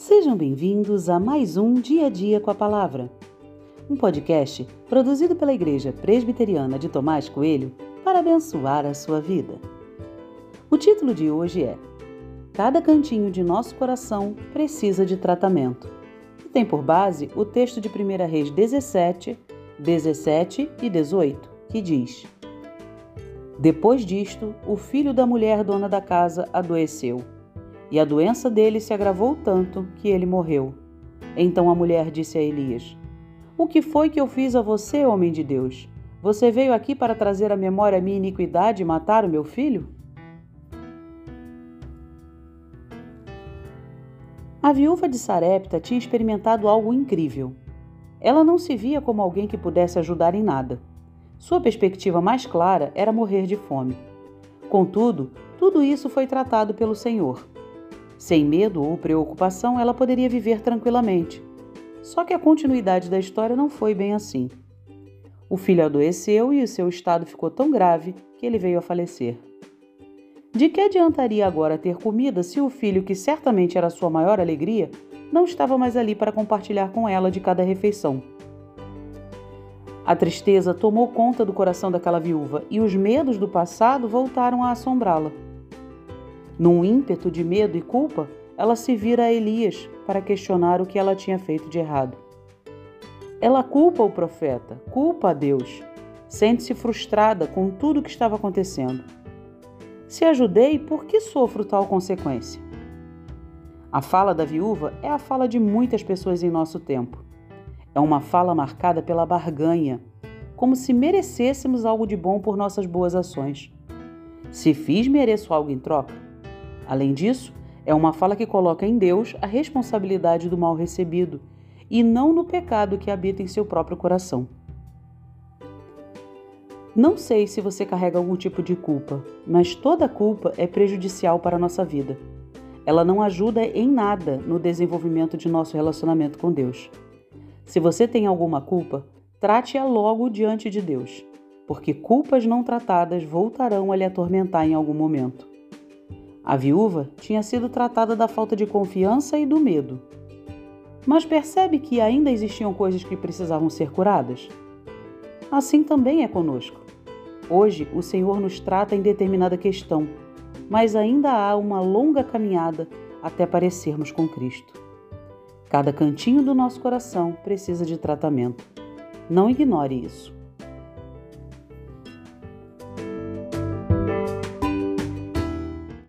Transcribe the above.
Sejam bem-vindos a mais um Dia a Dia com a Palavra, um podcast produzido pela Igreja Presbiteriana de Tomás Coelho para abençoar a sua vida. O título de hoje é Cada cantinho de nosso coração precisa de tratamento e tem por base o texto de 1 Reis 17, 17 e 18, que diz: Depois disto, o filho da mulher dona da casa adoeceu e a doença dele se agravou tanto que ele morreu. Então a mulher disse a Elias: O que foi que eu fiz a você, homem de Deus? Você veio aqui para trazer à memória a minha iniquidade e matar o meu filho? A viúva de Sarepta tinha experimentado algo incrível. Ela não se via como alguém que pudesse ajudar em nada. Sua perspectiva mais clara era morrer de fome. Contudo, tudo isso foi tratado pelo Senhor. Sem medo ou preocupação, ela poderia viver tranquilamente. Só que a continuidade da história não foi bem assim. O filho adoeceu e o seu estado ficou tão grave que ele veio a falecer. De que adiantaria agora ter comida se o filho, que certamente era sua maior alegria, não estava mais ali para compartilhar com ela de cada refeição? A tristeza tomou conta do coração daquela viúva e os medos do passado voltaram a assombrá-la. Num ímpeto de medo e culpa, ela se vira a Elias para questionar o que ela tinha feito de errado. Ela culpa o profeta, culpa a Deus. Sente-se frustrada com tudo o que estava acontecendo. Se ajudei, por que sofro tal consequência? A fala da viúva é a fala de muitas pessoas em nosso tempo. É uma fala marcada pela barganha, como se merecêssemos algo de bom por nossas boas ações. Se fiz, mereço algo em troca. Além disso, é uma fala que coloca em Deus a responsabilidade do mal recebido e não no pecado que habita em seu próprio coração. Não sei se você carrega algum tipo de culpa, mas toda culpa é prejudicial para a nossa vida. Ela não ajuda em nada no desenvolvimento de nosso relacionamento com Deus. Se você tem alguma culpa, trate-a logo diante de Deus, porque culpas não tratadas voltarão a lhe atormentar em algum momento. A viúva tinha sido tratada da falta de confiança e do medo. Mas percebe que ainda existiam coisas que precisavam ser curadas? Assim também é conosco. Hoje, o Senhor nos trata em determinada questão, mas ainda há uma longa caminhada até parecermos com Cristo. Cada cantinho do nosso coração precisa de tratamento. Não ignore isso.